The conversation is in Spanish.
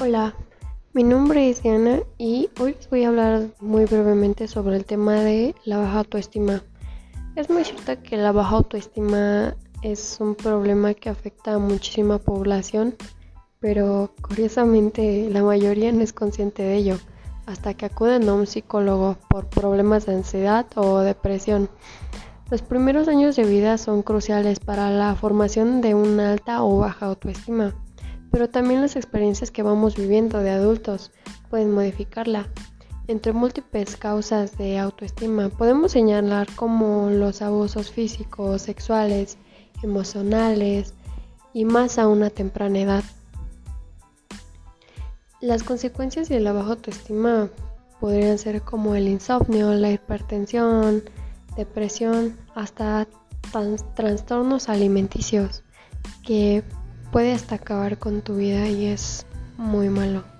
Hola, mi nombre es Diana y hoy les voy a hablar muy brevemente sobre el tema de la baja autoestima. Es muy cierto que la baja autoestima es un problema que afecta a muchísima población, pero curiosamente la mayoría no es consciente de ello hasta que acuden a un psicólogo por problemas de ansiedad o depresión. Los primeros años de vida son cruciales para la formación de una alta o baja autoestima pero también las experiencias que vamos viviendo de adultos pueden modificarla. Entre múltiples causas de autoestima podemos señalar como los abusos físicos, sexuales, emocionales y más a una temprana edad. Las consecuencias de la baja autoestima podrían ser como el insomnio, la hipertensión, depresión, hasta trastornos alimenticios que puede hasta acabar con tu vida y es muy malo.